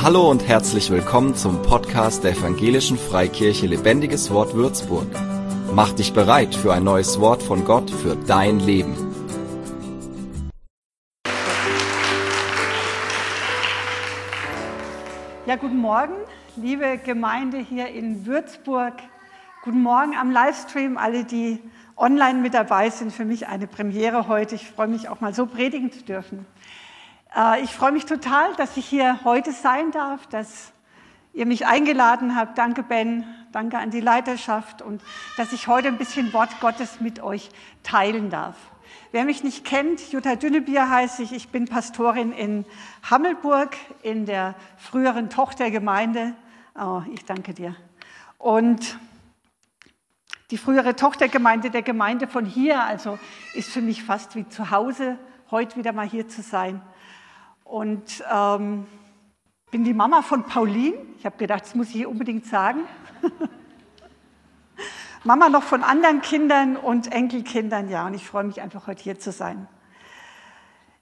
Hallo und herzlich willkommen zum Podcast der Evangelischen Freikirche Lebendiges Wort Würzburg. Mach dich bereit für ein neues Wort von Gott für dein Leben. Ja, guten Morgen, liebe Gemeinde hier in Würzburg. Guten Morgen am Livestream, alle, die online mit dabei sind. Für mich eine Premiere heute. Ich freue mich auch mal so predigen zu dürfen. Äh, ich freue mich total, dass ich hier heute sein darf, dass ihr mich eingeladen habt. Danke, Ben. Danke an die Leiterschaft und dass ich heute ein bisschen Wort Gottes mit euch teilen darf. Wer mich nicht kennt, Jutta Dünnebier heiße ich. Ich bin Pastorin in Hammelburg, in der früheren Tochtergemeinde. Oh, ich danke dir. Und die frühere Tochtergemeinde der Gemeinde von hier, also ist für mich fast wie zu Hause, heute wieder mal hier zu sein. Und ähm, bin die Mama von Pauline. Ich habe gedacht, das muss ich hier unbedingt sagen. Mama noch von anderen Kindern und Enkelkindern, ja. Und ich freue mich einfach, heute hier zu sein.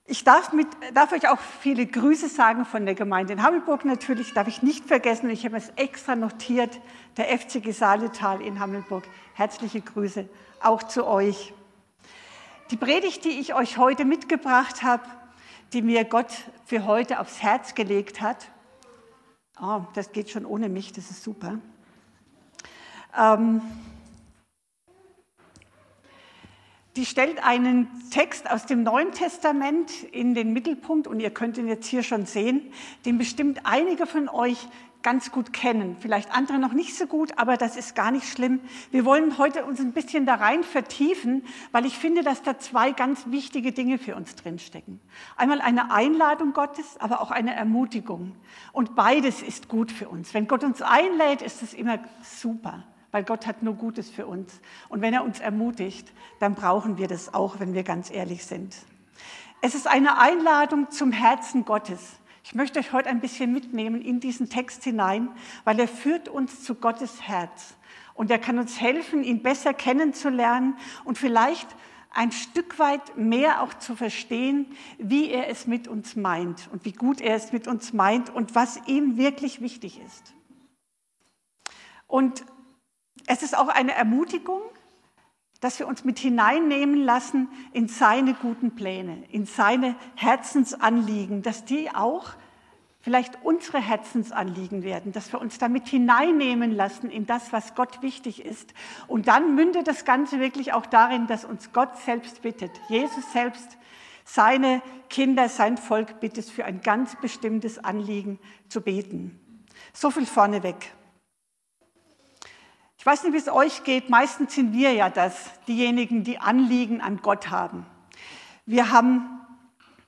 Ich darf, mit, darf, euch auch viele Grüße sagen von der Gemeinde in Hammelburg natürlich, darf ich nicht vergessen, ich habe es extra notiert, der FCG Saaletal in Hammelburg. Herzliche Grüße auch zu euch. Die Predigt, die ich euch heute mitgebracht habe, die mir Gott für heute aufs Herz gelegt hat. Oh, das geht schon ohne mich, das ist super. Ähm, die stellt einen Text aus dem Neuen Testament in den Mittelpunkt und ihr könnt ihn jetzt hier schon sehen, den bestimmt einige von euch ganz gut kennen, vielleicht andere noch nicht so gut, aber das ist gar nicht schlimm. Wir wollen heute uns ein bisschen da rein vertiefen, weil ich finde, dass da zwei ganz wichtige Dinge für uns drinstecken. Einmal eine Einladung Gottes, aber auch eine Ermutigung. Und beides ist gut für uns. Wenn Gott uns einlädt, ist es immer super, weil Gott hat nur Gutes für uns. Und wenn er uns ermutigt, dann brauchen wir das auch, wenn wir ganz ehrlich sind. Es ist eine Einladung zum Herzen Gottes. Ich möchte euch heute ein bisschen mitnehmen in diesen Text hinein, weil er führt uns zu Gottes Herz. Und er kann uns helfen, ihn besser kennenzulernen und vielleicht ein Stück weit mehr auch zu verstehen, wie er es mit uns meint und wie gut er es mit uns meint und was ihm wirklich wichtig ist. Und es ist auch eine Ermutigung, dass wir uns mit hineinnehmen lassen in seine guten Pläne, in seine Herzensanliegen, dass die auch vielleicht unsere Herzensanliegen werden, dass wir uns damit hineinnehmen lassen in das, was Gott wichtig ist. Und dann mündet das Ganze wirklich auch darin, dass uns Gott selbst bittet, Jesus selbst, seine Kinder, sein Volk bittet, für ein ganz bestimmtes Anliegen zu beten. So viel vorneweg. Ich weiß nicht, wie es euch geht. Meistens sind wir ja das, diejenigen, die Anliegen an Gott haben. Wir haben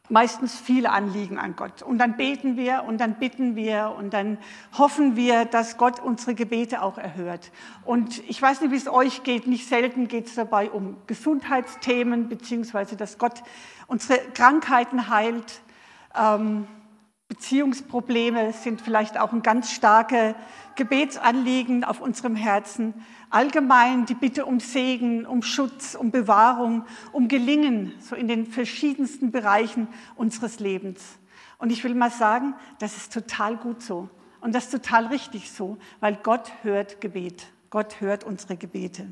meistens viele Anliegen an Gott. Und dann beten wir und dann bitten wir und dann hoffen wir, dass Gott unsere Gebete auch erhört. Und ich weiß nicht, wie es euch geht. Nicht selten geht es dabei um Gesundheitsthemen, beziehungsweise dass Gott unsere Krankheiten heilt. Ähm, Beziehungsprobleme sind vielleicht auch ein ganz starkes Gebetsanliegen auf unserem Herzen. Allgemein die Bitte um Segen, um Schutz, um Bewahrung, um Gelingen, so in den verschiedensten Bereichen unseres Lebens. Und ich will mal sagen, das ist total gut so. Und das ist total richtig so, weil Gott hört Gebet. Gott hört unsere Gebete.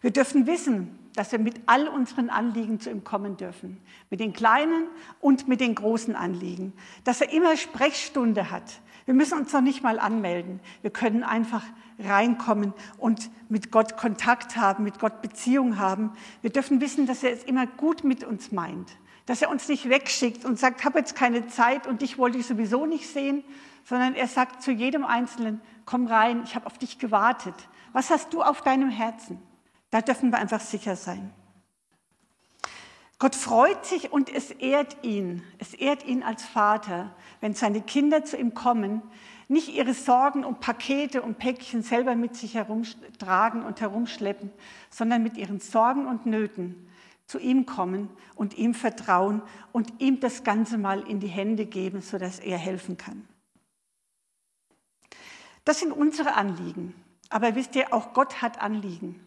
Wir dürfen wissen, dass wir mit all unseren Anliegen zu ihm kommen dürfen. Mit den kleinen und mit den großen Anliegen. Dass er immer Sprechstunde hat. Wir müssen uns noch nicht mal anmelden. Wir können einfach reinkommen und mit Gott Kontakt haben, mit Gott Beziehung haben. Wir dürfen wissen, dass er es immer gut mit uns meint. Dass er uns nicht wegschickt und sagt, habe jetzt keine Zeit und dich wollte ich sowieso nicht sehen, sondern er sagt zu jedem Einzelnen, komm rein, ich habe auf dich gewartet. Was hast du auf deinem Herzen? Da dürfen wir einfach sicher sein. Gott freut sich und es ehrt ihn. Es ehrt ihn als Vater, wenn seine Kinder zu ihm kommen, nicht ihre Sorgen und Pakete und Päckchen selber mit sich herumtragen und herumschleppen, sondern mit ihren Sorgen und Nöten zu ihm kommen und ihm vertrauen und ihm das Ganze mal in die Hände geben, sodass er helfen kann. Das sind unsere Anliegen. Aber wisst ihr, auch Gott hat Anliegen.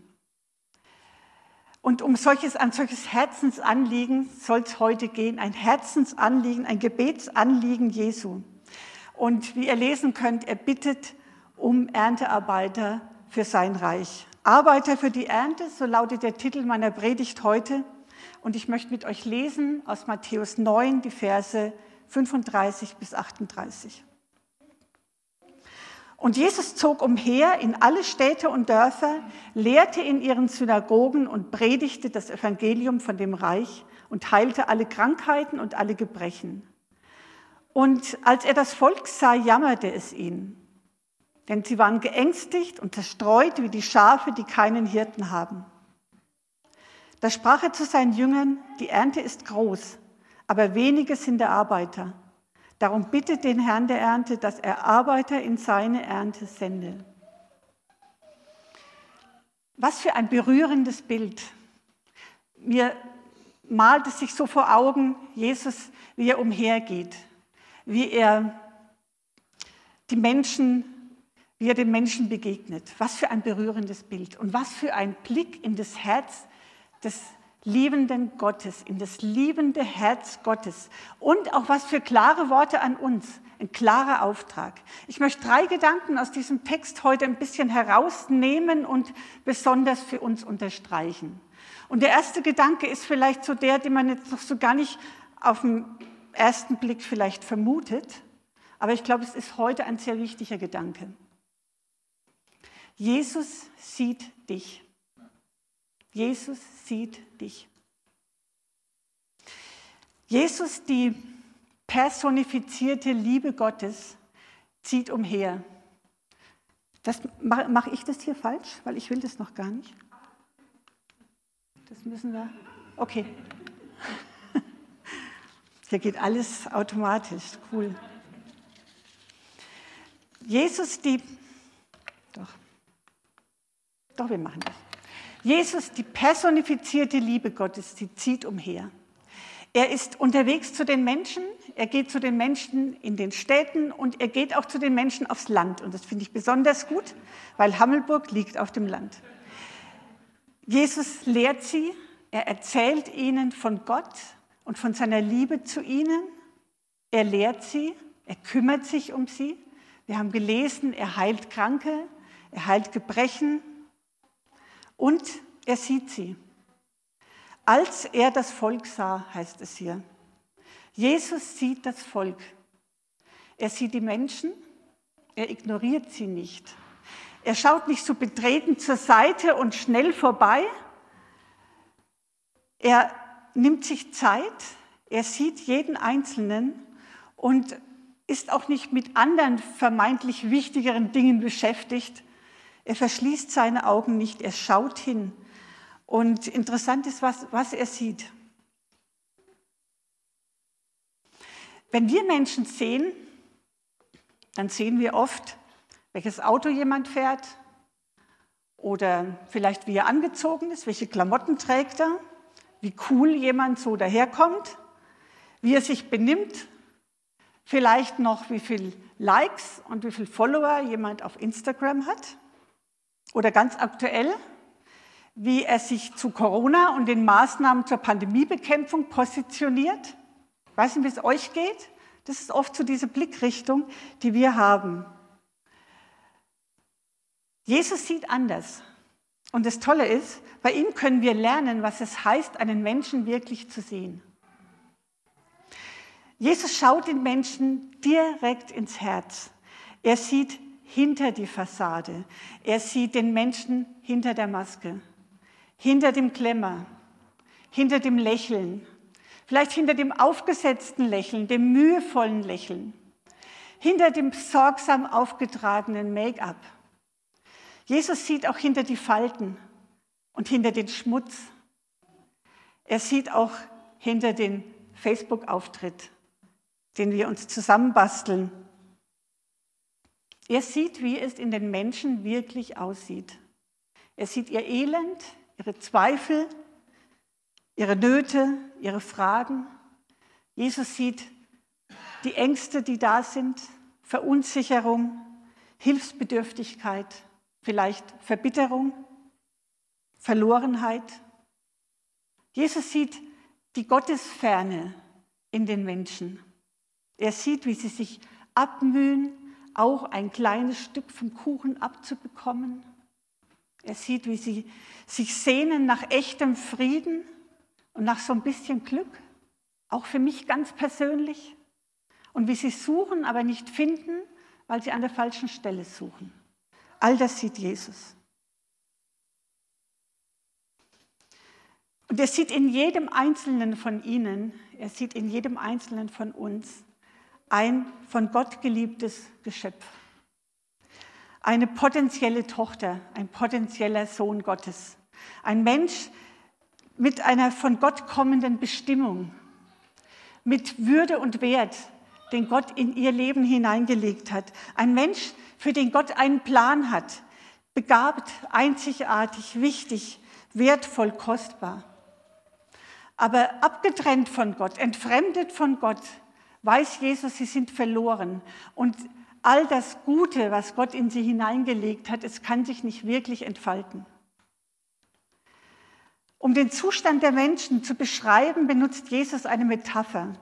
Und um solches, ein solches Herzensanliegen soll es heute gehen, ein Herzensanliegen, ein Gebetsanliegen Jesu. Und wie ihr lesen könnt, er bittet um Erntearbeiter für sein Reich. Arbeiter für die Ernte, so lautet der Titel meiner Predigt heute. Und ich möchte mit euch lesen aus Matthäus 9, die Verse 35 bis 38. Und Jesus zog umher in alle Städte und Dörfer, lehrte in ihren Synagogen und predigte das Evangelium von dem Reich und heilte alle Krankheiten und alle Gebrechen. Und als er das Volk sah, jammerte es ihn, denn sie waren geängstigt und zerstreut wie die Schafe, die keinen Hirten haben. Da sprach er zu seinen Jüngern, die Ernte ist groß, aber wenige sind der Arbeiter. Darum bittet den Herrn der Ernte, dass er Arbeiter in seine Ernte sende. Was für ein berührendes Bild. Mir malt es sich so vor Augen, Jesus, wie er umhergeht, wie er die Menschen, wie er den Menschen begegnet. Was für ein berührendes Bild und was für ein Blick in das Herz des liebenden Gottes, in das liebende Herz Gottes. Und auch was für klare Worte an uns, ein klarer Auftrag. Ich möchte drei Gedanken aus diesem Text heute ein bisschen herausnehmen und besonders für uns unterstreichen. Und der erste Gedanke ist vielleicht so der, den man jetzt noch so gar nicht auf den ersten Blick vielleicht vermutet, aber ich glaube, es ist heute ein sehr wichtiger Gedanke. Jesus sieht dich. Jesus sieht dich. Jesus, die personifizierte Liebe Gottes, zieht umher. Das, mache ich das hier falsch? Weil ich will das noch gar nicht. Das müssen wir. Okay. Hier geht alles automatisch. Cool. Jesus, die. Doch. Doch, wir machen das. Jesus, die personifizierte Liebe Gottes, die zieht umher. Er ist unterwegs zu den Menschen, er geht zu den Menschen in den Städten und er geht auch zu den Menschen aufs Land. Und das finde ich besonders gut, weil Hammelburg liegt auf dem Land. Jesus lehrt sie, er erzählt ihnen von Gott und von seiner Liebe zu ihnen. Er lehrt sie, er kümmert sich um sie. Wir haben gelesen, er heilt Kranke, er heilt Gebrechen, und er sieht sie. Als er das Volk sah, heißt es hier. Jesus sieht das Volk. Er sieht die Menschen, er ignoriert sie nicht. Er schaut nicht so betreten zur Seite und schnell vorbei. Er nimmt sich Zeit, er sieht jeden Einzelnen und ist auch nicht mit anderen vermeintlich wichtigeren Dingen beschäftigt, er verschließt seine Augen nicht, er schaut hin. Und interessant ist, was, was er sieht. Wenn wir Menschen sehen, dann sehen wir oft, welches Auto jemand fährt oder vielleicht wie er angezogen ist, welche Klamotten trägt er, wie cool jemand so daherkommt, wie er sich benimmt, vielleicht noch wie viele Likes und wie viele Follower jemand auf Instagram hat. Oder ganz aktuell, wie er sich zu Corona und den Maßnahmen zur Pandemiebekämpfung positioniert. Ich weiß nicht, wie es euch geht. Das ist oft so diese Blickrichtung, die wir haben. Jesus sieht anders. Und das Tolle ist, bei ihm können wir lernen, was es heißt, einen Menschen wirklich zu sehen. Jesus schaut den Menschen direkt ins Herz. Er sieht hinter die Fassade. Er sieht den Menschen hinter der Maske, hinter dem Klemmer, hinter dem Lächeln, vielleicht hinter dem aufgesetzten Lächeln, dem mühevollen Lächeln, hinter dem sorgsam aufgetragenen Make-up. Jesus sieht auch hinter die Falten und hinter den Schmutz. Er sieht auch hinter den Facebook-Auftritt, den wir uns zusammenbasteln er sieht, wie es in den Menschen wirklich aussieht. Er sieht ihr Elend, ihre Zweifel, ihre Nöte, ihre Fragen. Jesus sieht die Ängste, die da sind, Verunsicherung, Hilfsbedürftigkeit, vielleicht Verbitterung, Verlorenheit. Jesus sieht die Gottesferne in den Menschen. Er sieht, wie sie sich abmühen, auch ein kleines Stück vom Kuchen abzubekommen. Er sieht, wie sie sich sehnen nach echtem Frieden und nach so ein bisschen Glück, auch für mich ganz persönlich. Und wie sie suchen, aber nicht finden, weil sie an der falschen Stelle suchen. All das sieht Jesus. Und er sieht in jedem Einzelnen von ihnen, er sieht in jedem Einzelnen von uns ein von Gott geliebtes Geschöpf. Eine potenzielle Tochter, ein potenzieller Sohn Gottes. Ein Mensch mit einer von Gott kommenden Bestimmung, mit Würde und Wert, den Gott in ihr Leben hineingelegt hat. Ein Mensch, für den Gott einen Plan hat, begabt, einzigartig, wichtig, wertvoll, kostbar. Aber abgetrennt von Gott, entfremdet von Gott, weiß Jesus, sie sind verloren. Und all das Gute, was Gott in sie hineingelegt hat, es kann sich nicht wirklich entfalten. Um den Zustand der Menschen zu beschreiben, benutzt Jesus eine Metapher.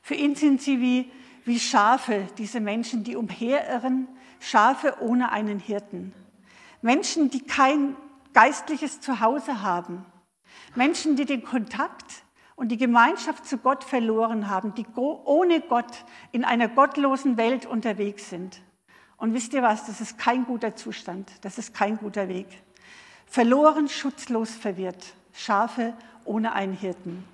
Für ihn sind sie wie, wie Schafe, diese Menschen, die umherirren, Schafe ohne einen Hirten. Menschen, die kein geistliches Zuhause haben, Menschen, die den Kontakt und die Gemeinschaft zu Gott verloren haben, die ohne Gott in einer gottlosen Welt unterwegs sind. Und wisst ihr was, das ist kein guter Zustand, das ist kein guter Weg. Verloren, schutzlos, verwirrt, Schafe ohne einen Hirten.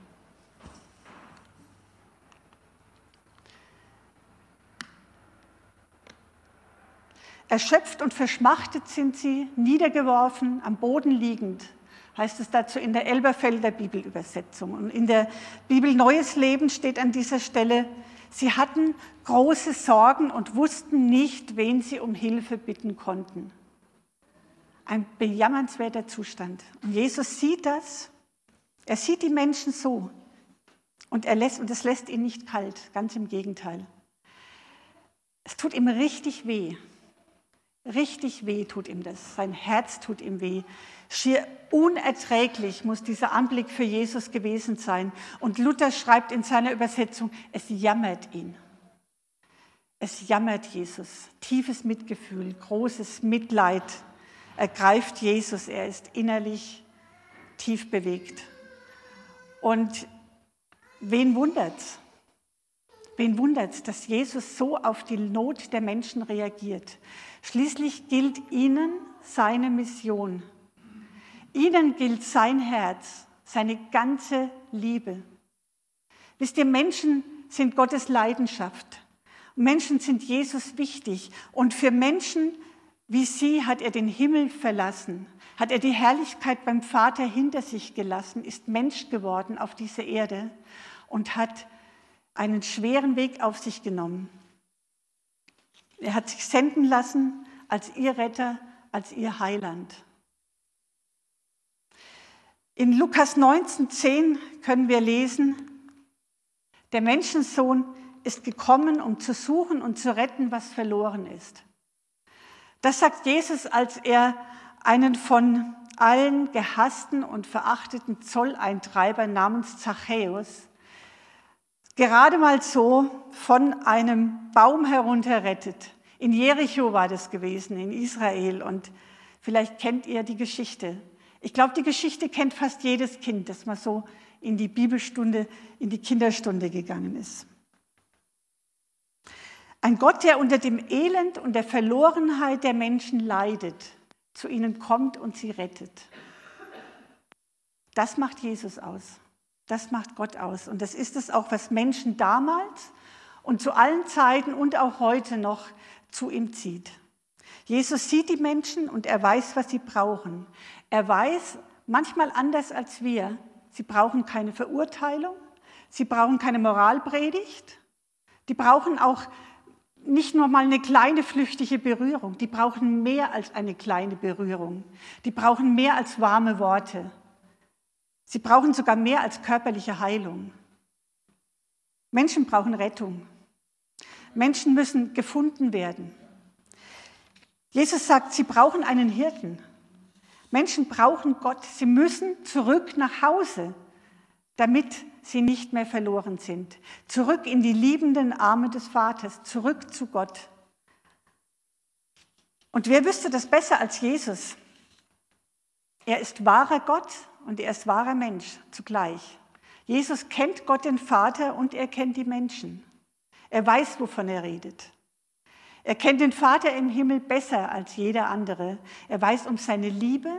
Erschöpft und verschmachtet sind sie, niedergeworfen, am Boden liegend, heißt es dazu in der Elberfelder Bibelübersetzung. Und in der Bibel Neues Leben steht an dieser Stelle, sie hatten große Sorgen und wussten nicht, wen sie um Hilfe bitten konnten. Ein bejammernswerter Zustand. Und Jesus sieht das. Er sieht die Menschen so. Und, er lässt, es lässt ihn nicht kalt, ganz im Gegenteil. Es tut ihm richtig weh. Richtig weh tut ihm das. Sein Herz tut ihm weh. Schier unerträglich muss dieser Anblick für Jesus gewesen sein. Und Luther schreibt in seiner Übersetzung, es jammert ihn. Es jammert Jesus. Tiefes Mitgefühl, großes Mitleid ergreift Jesus. Er ist innerlich tief bewegt. Und wen wundert's? Wen wundert's, dass Jesus so auf die Not der Menschen reagiert? Schließlich gilt ihnen seine Mission. Ihnen gilt sein Herz, seine ganze Liebe. Wisst ihr, Menschen sind Gottes Leidenschaft. Menschen sind Jesus wichtig. Und für Menschen wie sie hat er den Himmel verlassen, hat er die Herrlichkeit beim Vater hinter sich gelassen, ist Mensch geworden auf dieser Erde und hat einen schweren Weg auf sich genommen. Er hat sich senden lassen als ihr Retter, als ihr Heiland. In Lukas 19,10 können wir lesen, der Menschensohn ist gekommen, um zu suchen und zu retten, was verloren ist. Das sagt Jesus, als er einen von allen gehassten und verachteten Zolleintreiber namens Zachäus gerade mal so von einem Baum herunterrettet. In Jericho war das gewesen, in Israel. Und vielleicht kennt ihr die Geschichte. Ich glaube, die Geschichte kennt fast jedes Kind, das mal so in die Bibelstunde, in die Kinderstunde gegangen ist. Ein Gott, der unter dem Elend und der Verlorenheit der Menschen leidet, zu ihnen kommt und sie rettet. Das macht Jesus aus. Das macht Gott aus. Und das ist es auch, was Menschen damals und zu allen Zeiten und auch heute noch zu ihm zieht. Jesus sieht die Menschen und er weiß, was sie brauchen. Er weiß, manchmal anders als wir, sie brauchen keine Verurteilung, sie brauchen keine Moralpredigt, die brauchen auch nicht nur mal eine kleine flüchtige Berührung, die brauchen mehr als eine kleine Berührung. Die brauchen mehr als warme Worte. Sie brauchen sogar mehr als körperliche Heilung. Menschen brauchen Rettung. Menschen müssen gefunden werden. Jesus sagt, sie brauchen einen Hirten. Menschen brauchen Gott. Sie müssen zurück nach Hause. damit sie nicht mehr verloren sind. Zurück in die liebenden Arme des Vaters, zurück zu Gott. Und wer wüsste das besser als Jesus? Er ist wahrer Gott und er ist wahrer Mensch zugleich. Jesus kennt Gott den Vater und er kennt die Menschen. Er weiß, wovon er redet. Er kennt den Vater im Himmel besser als jeder andere. Er weiß um seine Liebe,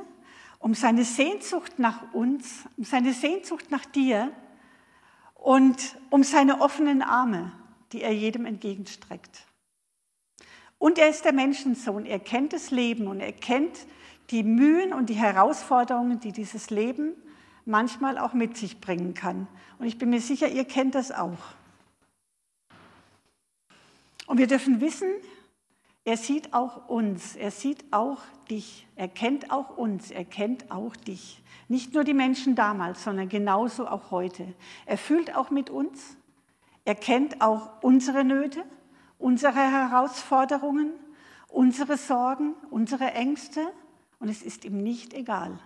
um seine Sehnsucht nach uns, um seine Sehnsucht nach dir und um seine offenen Arme, die er jedem entgegenstreckt. Und er ist der Menschensohn. Er kennt das Leben und er kennt die Mühen und die Herausforderungen, die dieses Leben manchmal auch mit sich bringen kann. Und ich bin mir sicher, ihr kennt das auch. Und wir dürfen wissen, er sieht auch uns, er sieht auch dich, er kennt auch uns, er kennt auch dich. Nicht nur die Menschen damals, sondern genauso auch heute. Er fühlt auch mit uns, er kennt auch unsere Nöte, unsere Herausforderungen, unsere Sorgen, unsere Ängste und es ist ihm nicht egal.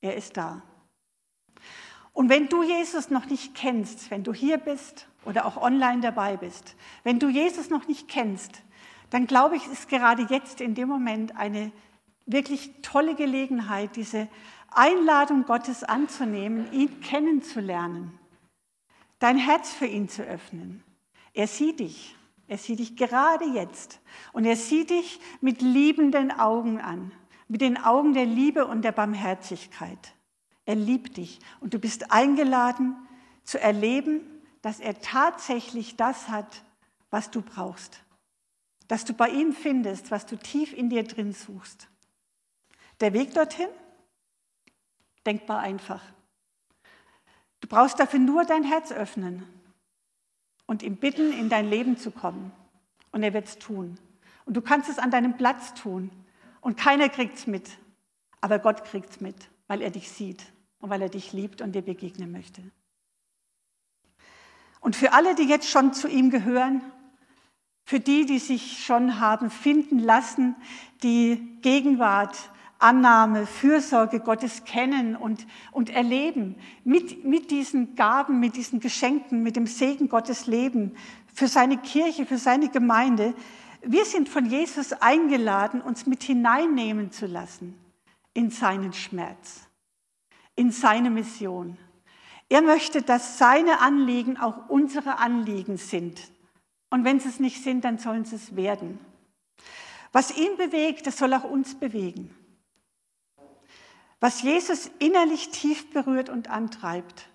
Er ist da. Und wenn du Jesus noch nicht kennst, wenn du hier bist oder auch online dabei bist, wenn du Jesus noch nicht kennst, dann glaube ich, ist gerade jetzt in dem Moment eine wirklich tolle Gelegenheit, diese Einladung Gottes anzunehmen, ihn kennenzulernen, dein Herz für ihn zu öffnen. Er sieht dich, er sieht dich gerade jetzt und er sieht dich mit liebenden Augen an, mit den Augen der Liebe und der Barmherzigkeit. Er liebt dich und du bist eingeladen zu erleben, dass er tatsächlich das hat, was du brauchst. Dass du bei ihm findest, was du tief in dir drin suchst. Der Weg dorthin? Denkbar einfach. Du brauchst dafür nur dein Herz öffnen und ihm bitten, in dein Leben zu kommen. Und er wird es tun. Und du kannst es an deinem Platz tun. Und keiner kriegt es mit. Aber Gott kriegt es mit, weil er dich sieht und weil er dich liebt und dir begegnen möchte. Und für alle, die jetzt schon zu ihm gehören, für die, die sich schon haben finden lassen, die Gegenwart, Annahme, Fürsorge Gottes kennen und, und erleben, mit, mit diesen Gaben, mit diesen Geschenken, mit dem Segen Gottes leben, für seine Kirche, für seine Gemeinde. Wir sind von Jesus eingeladen, uns mit hineinnehmen zu lassen in seinen Schmerz in seine Mission. Er möchte, dass seine Anliegen auch unsere Anliegen sind. Und wenn sie es nicht sind, dann sollen sie es werden. Was ihn bewegt, das soll auch uns bewegen. Was Jesus innerlich tief berührt und antreibt,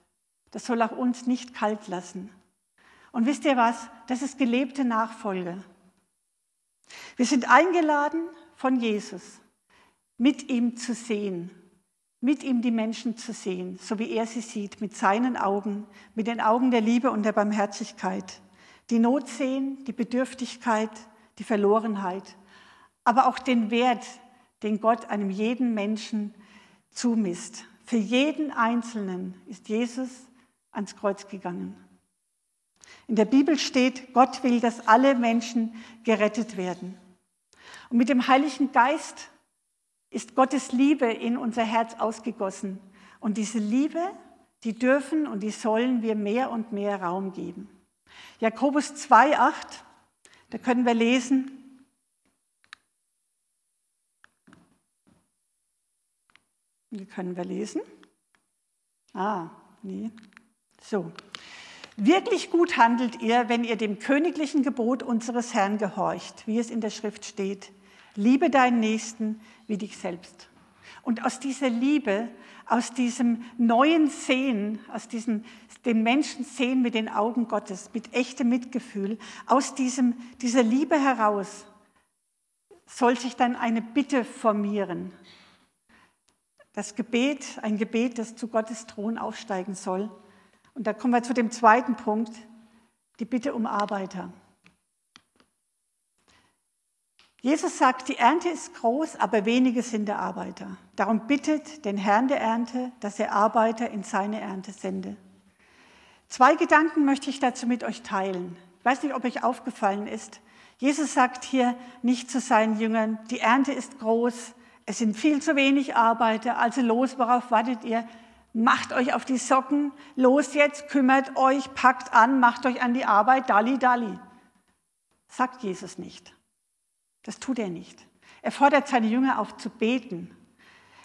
das soll auch uns nicht kalt lassen. Und wisst ihr was? Das ist gelebte Nachfolge. Wir sind eingeladen von Jesus, mit ihm zu sehen mit ihm die Menschen zu sehen, so wie er sie sieht, mit seinen Augen, mit den Augen der Liebe und der Barmherzigkeit. Die Not sehen, die Bedürftigkeit, die Verlorenheit, aber auch den Wert, den Gott einem jeden Menschen zumisst. Für jeden Einzelnen ist Jesus ans Kreuz gegangen. In der Bibel steht, Gott will, dass alle Menschen gerettet werden. Und mit dem Heiligen Geist ist Gottes Liebe in unser Herz ausgegossen. Und diese Liebe, die dürfen und die sollen wir mehr und mehr Raum geben. Jakobus 2,8, da können wir lesen, Wie können wir lesen? Ah, nee. So. Wirklich gut handelt ihr, wenn ihr dem königlichen Gebot unseres Herrn gehorcht, wie es in der Schrift steht. Liebe deinen Nächsten wie dich selbst. Und aus dieser Liebe, aus diesem neuen Sehen, aus diesem den Menschen sehen mit den Augen Gottes, mit echtem Mitgefühl, aus diesem, dieser Liebe heraus soll sich dann eine Bitte formieren. Das Gebet, ein Gebet, das zu Gottes Thron aufsteigen soll. Und da kommen wir zu dem zweiten Punkt, die Bitte um Arbeiter. Jesus sagt, die Ernte ist groß, aber wenige sind der Arbeiter. Darum bittet den Herrn der Ernte, dass er Arbeiter in seine Ernte sende. Zwei Gedanken möchte ich dazu mit euch teilen. Ich weiß nicht, ob euch aufgefallen ist. Jesus sagt hier nicht zu seinen Jüngern, die Ernte ist groß, es sind viel zu wenig Arbeiter, also los, worauf wartet ihr? Macht euch auf die Socken, los jetzt, kümmert euch, packt an, macht euch an die Arbeit, dali, dali. Sagt Jesus nicht. Das tut er nicht. Er fordert seine Jünger auf zu beten.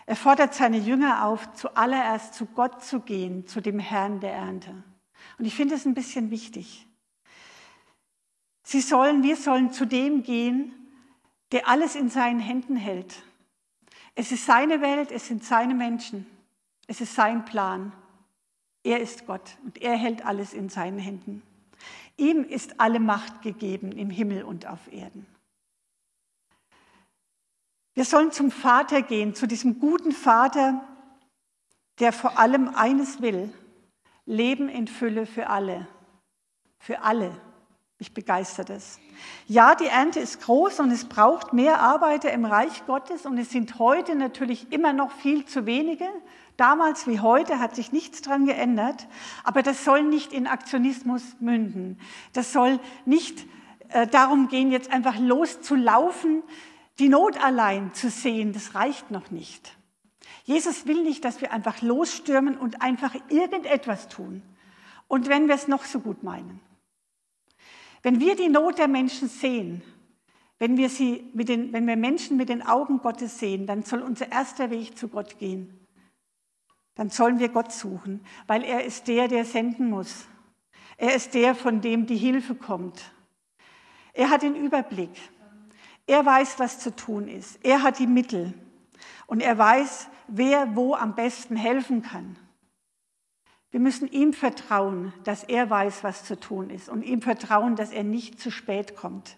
Er fordert seine Jünger auf, zuallererst zu Gott zu gehen, zu dem Herrn der Ernte. Und ich finde es ein bisschen wichtig. Sie sollen, wir sollen zu dem gehen, der alles in seinen Händen hält. Es ist seine Welt, es sind seine Menschen, es ist sein Plan. Er ist Gott und er hält alles in seinen Händen. Ihm ist alle Macht gegeben im Himmel und auf Erden. Wir sollen zum Vater gehen, zu diesem guten Vater, der vor allem eines will, Leben in Fülle für alle. Für alle. Mich begeistert es. Ja, die Ernte ist groß und es braucht mehr Arbeiter im Reich Gottes und es sind heute natürlich immer noch viel zu wenige. Damals wie heute hat sich nichts dran geändert, aber das soll nicht in Aktionismus münden. Das soll nicht äh, darum gehen, jetzt einfach loszulaufen, die Not allein zu sehen, das reicht noch nicht. Jesus will nicht, dass wir einfach losstürmen und einfach irgendetwas tun. Und wenn wir es noch so gut meinen. Wenn wir die Not der Menschen sehen, wenn wir, sie mit den, wenn wir Menschen mit den Augen Gottes sehen, dann soll unser erster Weg zu Gott gehen. Dann sollen wir Gott suchen, weil er ist der, der senden muss. Er ist der, von dem die Hilfe kommt. Er hat den Überblick. Er weiß, was zu tun ist. Er hat die Mittel. Und er weiß, wer wo am besten helfen kann. Wir müssen ihm vertrauen, dass er weiß, was zu tun ist und ihm vertrauen, dass er nicht zu spät kommt.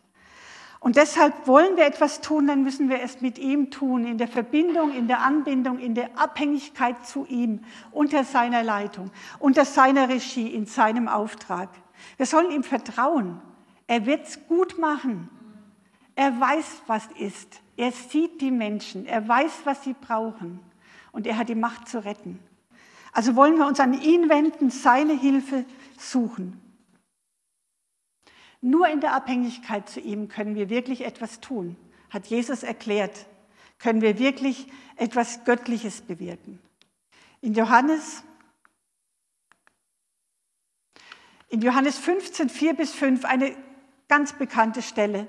Und deshalb wollen wir etwas tun, dann müssen wir es mit ihm tun, in der Verbindung, in der Anbindung, in der Abhängigkeit zu ihm, unter seiner Leitung, unter seiner Regie, in seinem Auftrag. Wir sollen ihm vertrauen. Er wird es gut machen. Er weiß, was ist. Er sieht die Menschen. Er weiß, was sie brauchen. Und er hat die Macht zu retten. Also wollen wir uns an ihn wenden, seine Hilfe suchen. Nur in der Abhängigkeit zu ihm können wir wirklich etwas tun, hat Jesus erklärt. Können wir wirklich etwas Göttliches bewirken. In Johannes, in Johannes 15, 4 bis 5, eine ganz bekannte Stelle.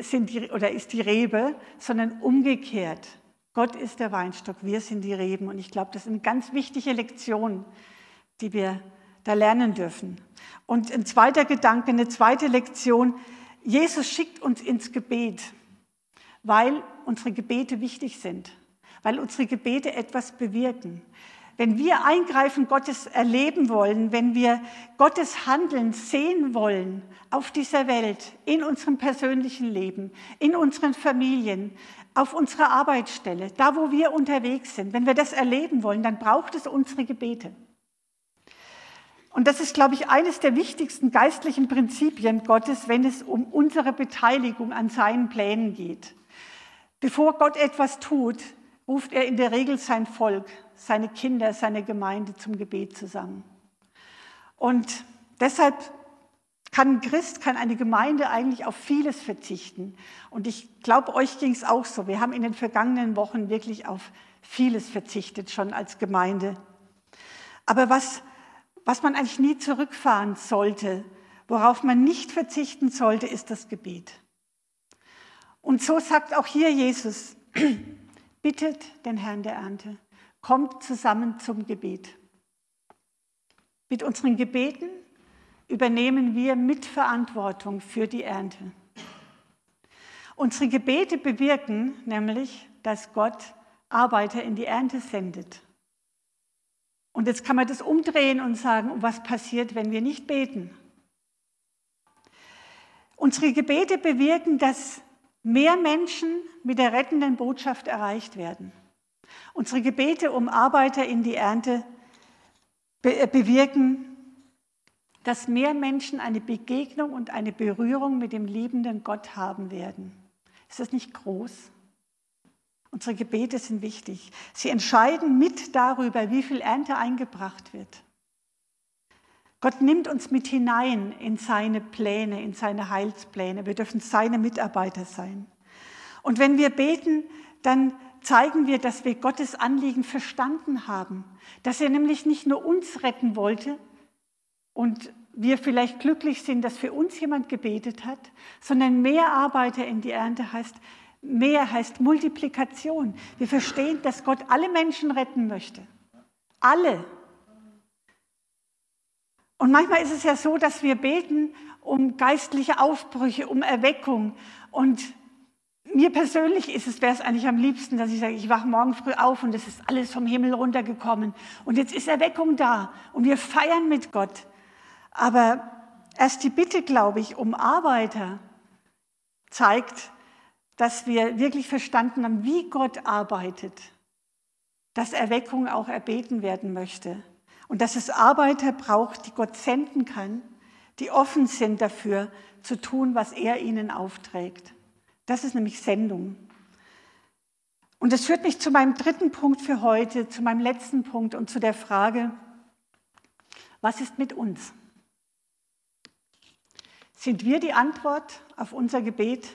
sind die, oder ist die Rebe, sondern umgekehrt. Gott ist der Weinstock, wir sind die Reben. Und ich glaube, das ist eine ganz wichtige Lektion, die wir da lernen dürfen. Und ein zweiter Gedanke, eine zweite Lektion. Jesus schickt uns ins Gebet, weil unsere Gebete wichtig sind, weil unsere Gebete etwas bewirken. Wenn wir Eingreifen Gottes erleben wollen, wenn wir Gottes Handeln sehen wollen auf dieser Welt, in unserem persönlichen Leben, in unseren Familien, auf unserer Arbeitsstelle, da wo wir unterwegs sind, wenn wir das erleben wollen, dann braucht es unsere Gebete. Und das ist, glaube ich, eines der wichtigsten geistlichen Prinzipien Gottes, wenn es um unsere Beteiligung an seinen Plänen geht. Bevor Gott etwas tut, ruft er in der Regel sein Volk, seine Kinder, seine Gemeinde zum Gebet zusammen. Und deshalb kann ein Christ, kann eine Gemeinde eigentlich auf vieles verzichten. Und ich glaube, euch ging es auch so. Wir haben in den vergangenen Wochen wirklich auf vieles verzichtet, schon als Gemeinde. Aber was, was man eigentlich nie zurückfahren sollte, worauf man nicht verzichten sollte, ist das Gebet. Und so sagt auch hier Jesus, bittet den Herrn der Ernte, kommt zusammen zum Gebet. Mit unseren Gebeten übernehmen wir Mitverantwortung für die Ernte. Unsere Gebete bewirken nämlich, dass Gott Arbeiter in die Ernte sendet. Und jetzt kann man das umdrehen und sagen, was passiert, wenn wir nicht beten? Unsere Gebete bewirken, dass mehr Menschen mit der rettenden Botschaft erreicht werden. Unsere Gebete um Arbeiter in die Ernte be bewirken, dass mehr Menschen eine Begegnung und eine Berührung mit dem liebenden Gott haben werden. Ist das nicht groß? Unsere Gebete sind wichtig. Sie entscheiden mit darüber, wie viel Ernte eingebracht wird. Gott nimmt uns mit hinein in seine Pläne, in seine Heilspläne. Wir dürfen seine Mitarbeiter sein. Und wenn wir beten, dann zeigen wir, dass wir Gottes Anliegen verstanden haben, dass er nämlich nicht nur uns retten wollte, und wir vielleicht glücklich sind, dass für uns jemand gebetet hat, sondern mehr Arbeiter in die Ernte heißt, mehr heißt Multiplikation. Wir verstehen, dass Gott alle Menschen retten möchte. Alle. Und manchmal ist es ja so, dass wir beten um geistliche Aufbrüche, um Erweckung. Und mir persönlich ist es, wäre es eigentlich am liebsten, dass ich sage, ich wache morgen früh auf und es ist alles vom Himmel runtergekommen. Und jetzt ist Erweckung da und wir feiern mit Gott. Aber erst die Bitte, glaube ich, um Arbeiter zeigt, dass wir wirklich verstanden haben, wie Gott arbeitet, dass Erweckung auch erbeten werden möchte und dass es Arbeiter braucht, die Gott senden kann, die offen sind dafür, zu tun, was er ihnen aufträgt. Das ist nämlich Sendung. Und das führt mich zu meinem dritten Punkt für heute, zu meinem letzten Punkt und zu der Frage, was ist mit uns? Sind wir die Antwort auf unser Gebet?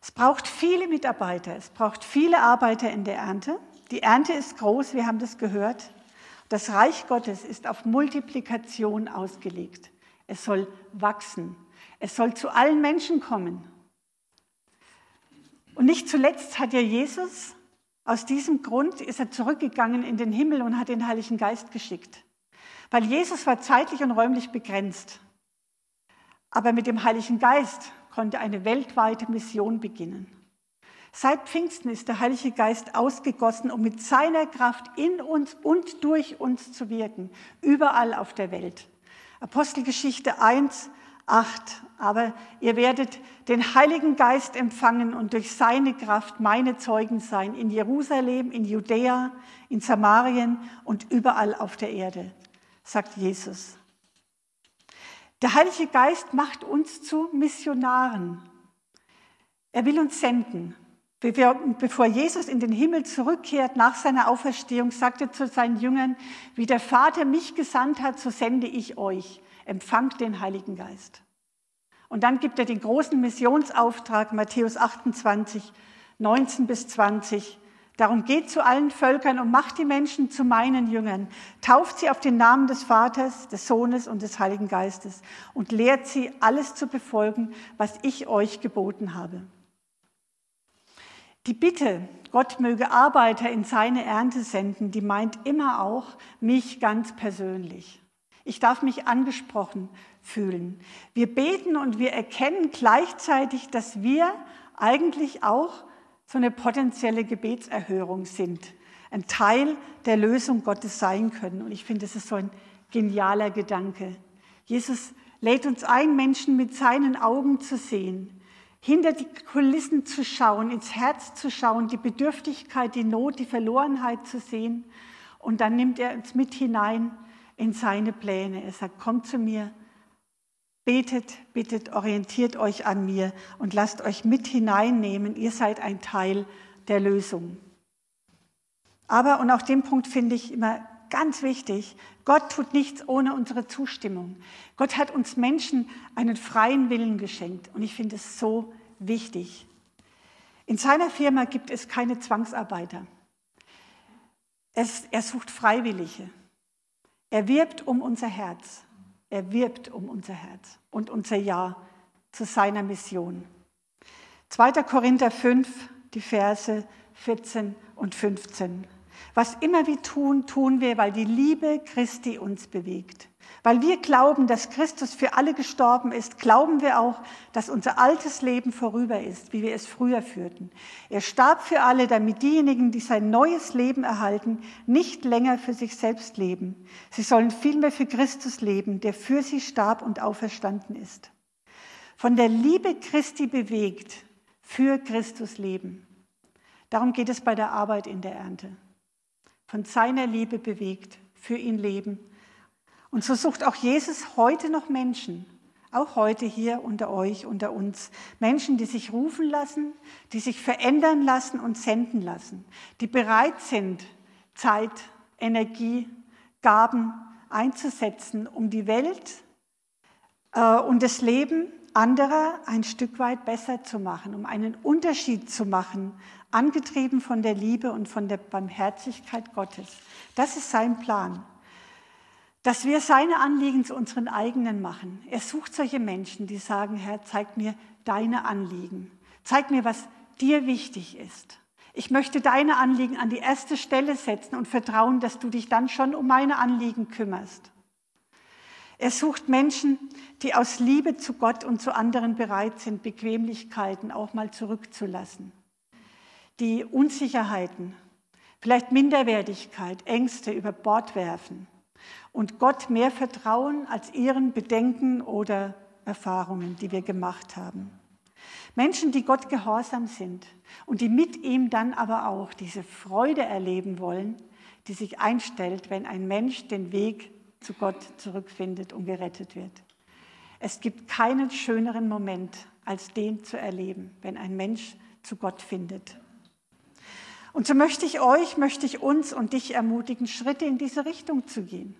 Es braucht viele Mitarbeiter, es braucht viele Arbeiter in der Ernte. Die Ernte ist groß, wir haben das gehört. Das Reich Gottes ist auf Multiplikation ausgelegt. Es soll wachsen. Es soll zu allen Menschen kommen. Und nicht zuletzt hat ja Jesus, aus diesem Grund ist er zurückgegangen in den Himmel und hat den Heiligen Geist geschickt. Weil Jesus war zeitlich und räumlich begrenzt. Aber mit dem Heiligen Geist konnte eine weltweite Mission beginnen. Seit Pfingsten ist der Heilige Geist ausgegossen, um mit seiner Kraft in uns und durch uns zu wirken, überall auf der Welt. Apostelgeschichte 1, 8. Aber ihr werdet den Heiligen Geist empfangen und durch seine Kraft meine Zeugen sein in Jerusalem, in Judäa, in Samarien und überall auf der Erde, sagt Jesus. Der Heilige Geist macht uns zu Missionaren. Er will uns senden. Bevor Jesus in den Himmel zurückkehrt nach seiner Auferstehung, sagt er zu seinen Jüngern, wie der Vater mich gesandt hat, so sende ich euch. Empfangt den Heiligen Geist. Und dann gibt er den großen Missionsauftrag, Matthäus 28, 19 bis 20. Darum geht zu allen Völkern und macht die Menschen zu meinen Jüngern, tauft sie auf den Namen des Vaters, des Sohnes und des Heiligen Geistes und lehrt sie, alles zu befolgen, was ich euch geboten habe. Die Bitte, Gott möge Arbeiter in seine Ernte senden, die meint immer auch mich ganz persönlich. Ich darf mich angesprochen fühlen. Wir beten und wir erkennen gleichzeitig, dass wir eigentlich auch so eine potenzielle Gebetserhörung sind, ein Teil der Lösung Gottes sein können. Und ich finde, das ist so ein genialer Gedanke. Jesus lädt uns ein, Menschen mit seinen Augen zu sehen, hinter die Kulissen zu schauen, ins Herz zu schauen, die Bedürftigkeit, die Not, die Verlorenheit zu sehen. Und dann nimmt er uns mit hinein in seine Pläne. Er sagt, kommt zu mir, Betet, bittet, orientiert euch an mir und lasst euch mit hineinnehmen. Ihr seid ein Teil der Lösung. Aber, und auch den Punkt finde ich immer ganz wichtig, Gott tut nichts ohne unsere Zustimmung. Gott hat uns Menschen einen freien Willen geschenkt und ich finde es so wichtig. In seiner Firma gibt es keine Zwangsarbeiter. Es, er sucht Freiwillige. Er wirbt um unser Herz. Er wirbt um unser Herz und unser Ja zu seiner Mission. 2. Korinther 5, die Verse 14 und 15. Was immer wir tun, tun wir, weil die Liebe Christi uns bewegt. Weil wir glauben, dass Christus für alle gestorben ist, glauben wir auch, dass unser altes Leben vorüber ist, wie wir es früher führten. Er starb für alle, damit diejenigen, die sein neues Leben erhalten, nicht länger für sich selbst leben. Sie sollen vielmehr für Christus leben, der für sie starb und auferstanden ist. Von der Liebe Christi bewegt, für Christus leben. Darum geht es bei der Arbeit in der Ernte. Von seiner Liebe bewegt, für ihn leben. Und so sucht auch Jesus heute noch Menschen, auch heute hier unter euch, unter uns. Menschen, die sich rufen lassen, die sich verändern lassen und senden lassen, die bereit sind, Zeit, Energie, Gaben einzusetzen, um die Welt äh, und das Leben anderer ein Stück weit besser zu machen, um einen Unterschied zu machen, angetrieben von der Liebe und von der Barmherzigkeit Gottes. Das ist sein Plan dass wir seine Anliegen zu unseren eigenen machen. Er sucht solche Menschen, die sagen, Herr, zeig mir deine Anliegen. Zeig mir, was dir wichtig ist. Ich möchte deine Anliegen an die erste Stelle setzen und vertrauen, dass du dich dann schon um meine Anliegen kümmerst. Er sucht Menschen, die aus Liebe zu Gott und zu anderen bereit sind, Bequemlichkeiten auch mal zurückzulassen. Die Unsicherheiten, vielleicht Minderwertigkeit, Ängste über Bord werfen und Gott mehr vertrauen als ihren Bedenken oder Erfahrungen, die wir gemacht haben. Menschen, die Gott gehorsam sind und die mit ihm dann aber auch diese Freude erleben wollen, die sich einstellt, wenn ein Mensch den Weg zu Gott zurückfindet und gerettet wird. Es gibt keinen schöneren Moment, als den zu erleben, wenn ein Mensch zu Gott findet. Und so möchte ich euch, möchte ich uns und dich ermutigen, Schritte in diese Richtung zu gehen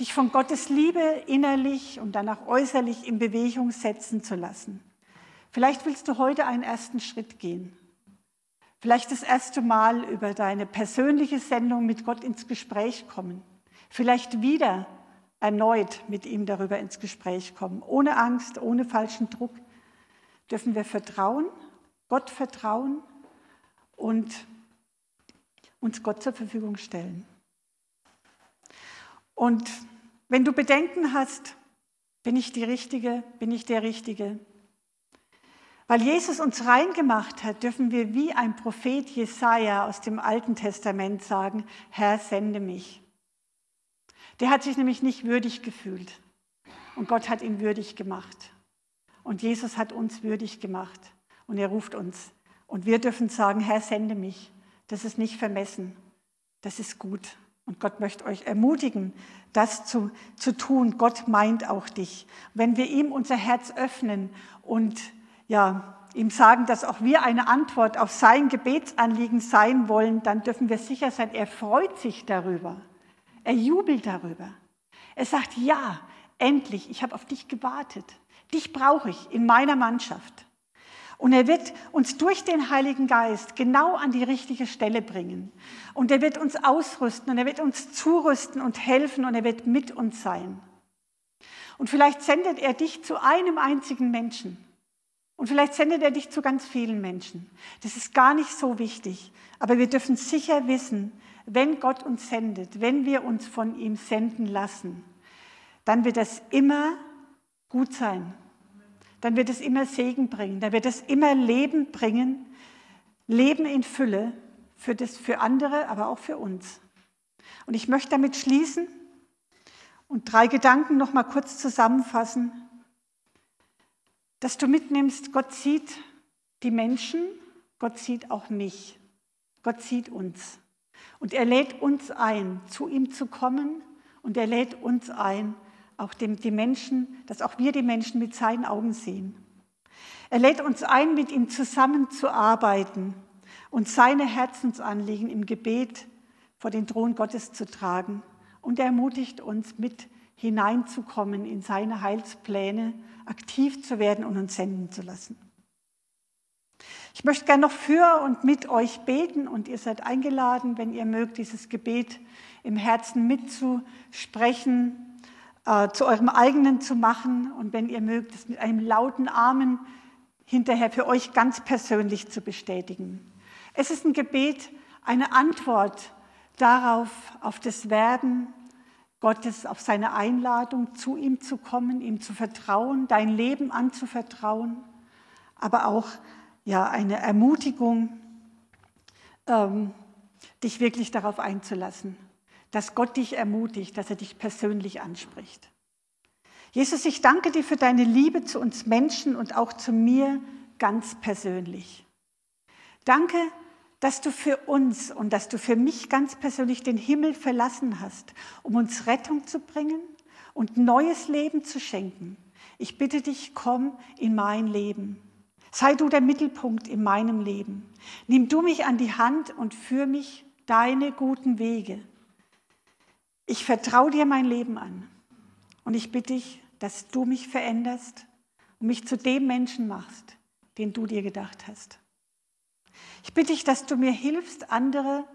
dich von Gottes Liebe innerlich und dann auch äußerlich in Bewegung setzen zu lassen. Vielleicht willst du heute einen ersten Schritt gehen. Vielleicht das erste Mal über deine persönliche Sendung mit Gott ins Gespräch kommen. Vielleicht wieder erneut mit ihm darüber ins Gespräch kommen. Ohne Angst, ohne falschen Druck dürfen wir vertrauen, Gott vertrauen und uns Gott zur Verfügung stellen. Und wenn du Bedenken hast, bin ich die Richtige, bin ich der Richtige? Weil Jesus uns reingemacht hat, dürfen wir wie ein Prophet Jesaja aus dem Alten Testament sagen: Herr, sende mich. Der hat sich nämlich nicht würdig gefühlt. Und Gott hat ihn würdig gemacht. Und Jesus hat uns würdig gemacht. Und er ruft uns. Und wir dürfen sagen: Herr, sende mich. Das ist nicht vermessen. Das ist gut. Und Gott möchte euch ermutigen, das zu, zu tun. Gott meint auch dich. Wenn wir ihm unser Herz öffnen und ja, ihm sagen, dass auch wir eine Antwort auf sein Gebetsanliegen sein wollen, dann dürfen wir sicher sein, er freut sich darüber. Er jubelt darüber. Er sagt, ja, endlich, ich habe auf dich gewartet. Dich brauche ich in meiner Mannschaft. Und er wird uns durch den Heiligen Geist genau an die richtige Stelle bringen. Und er wird uns ausrüsten und er wird uns zurüsten und helfen und er wird mit uns sein. Und vielleicht sendet er dich zu einem einzigen Menschen. Und vielleicht sendet er dich zu ganz vielen Menschen. Das ist gar nicht so wichtig. Aber wir dürfen sicher wissen, wenn Gott uns sendet, wenn wir uns von ihm senden lassen, dann wird das immer gut sein dann wird es immer Segen bringen, dann wird es immer Leben bringen, Leben in Fülle für, das, für andere, aber auch für uns. Und ich möchte damit schließen und drei Gedanken noch mal kurz zusammenfassen, dass du mitnimmst, Gott sieht die Menschen, Gott sieht auch mich, Gott sieht uns. Und er lädt uns ein, zu ihm zu kommen und er lädt uns ein, auch dem, die Menschen, dass auch wir die Menschen mit seinen Augen sehen. Er lädt uns ein, mit ihm zusammenzuarbeiten und seine Herzensanliegen im Gebet vor den Thron Gottes zu tragen. Und er ermutigt uns, mit hineinzukommen in seine Heilspläne, aktiv zu werden und uns senden zu lassen. Ich möchte gerne noch für und mit euch beten und ihr seid eingeladen, wenn ihr mögt, dieses Gebet im Herzen mitzusprechen äh, zu eurem eigenen zu machen und wenn ihr mögt, es mit einem lauten Amen hinterher für euch ganz persönlich zu bestätigen. Es ist ein Gebet, eine Antwort darauf, auf das Werden Gottes, auf seine Einladung, zu ihm zu kommen, ihm zu vertrauen, dein Leben anzuvertrauen, aber auch ja, eine Ermutigung, ähm, dich wirklich darauf einzulassen dass Gott dich ermutigt, dass er dich persönlich anspricht. Jesus, ich danke dir für deine Liebe zu uns Menschen und auch zu mir ganz persönlich. Danke, dass du für uns und dass du für mich ganz persönlich den Himmel verlassen hast, um uns Rettung zu bringen und neues Leben zu schenken. Ich bitte dich, komm in mein Leben. Sei du der Mittelpunkt in meinem Leben. Nimm du mich an die Hand und führ mich deine guten Wege. Ich vertraue dir mein Leben an und ich bitte dich, dass du mich veränderst und mich zu dem Menschen machst, den du dir gedacht hast. Ich bitte dich, dass du mir hilfst, andere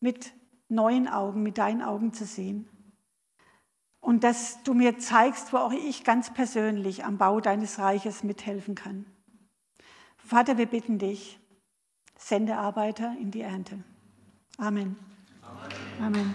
mit neuen Augen, mit deinen Augen zu sehen. Und dass du mir zeigst, wo auch ich ganz persönlich am Bau deines Reiches mithelfen kann. Vater, wir bitten dich, sende Arbeiter in die Ernte. Amen. Amen. Amen.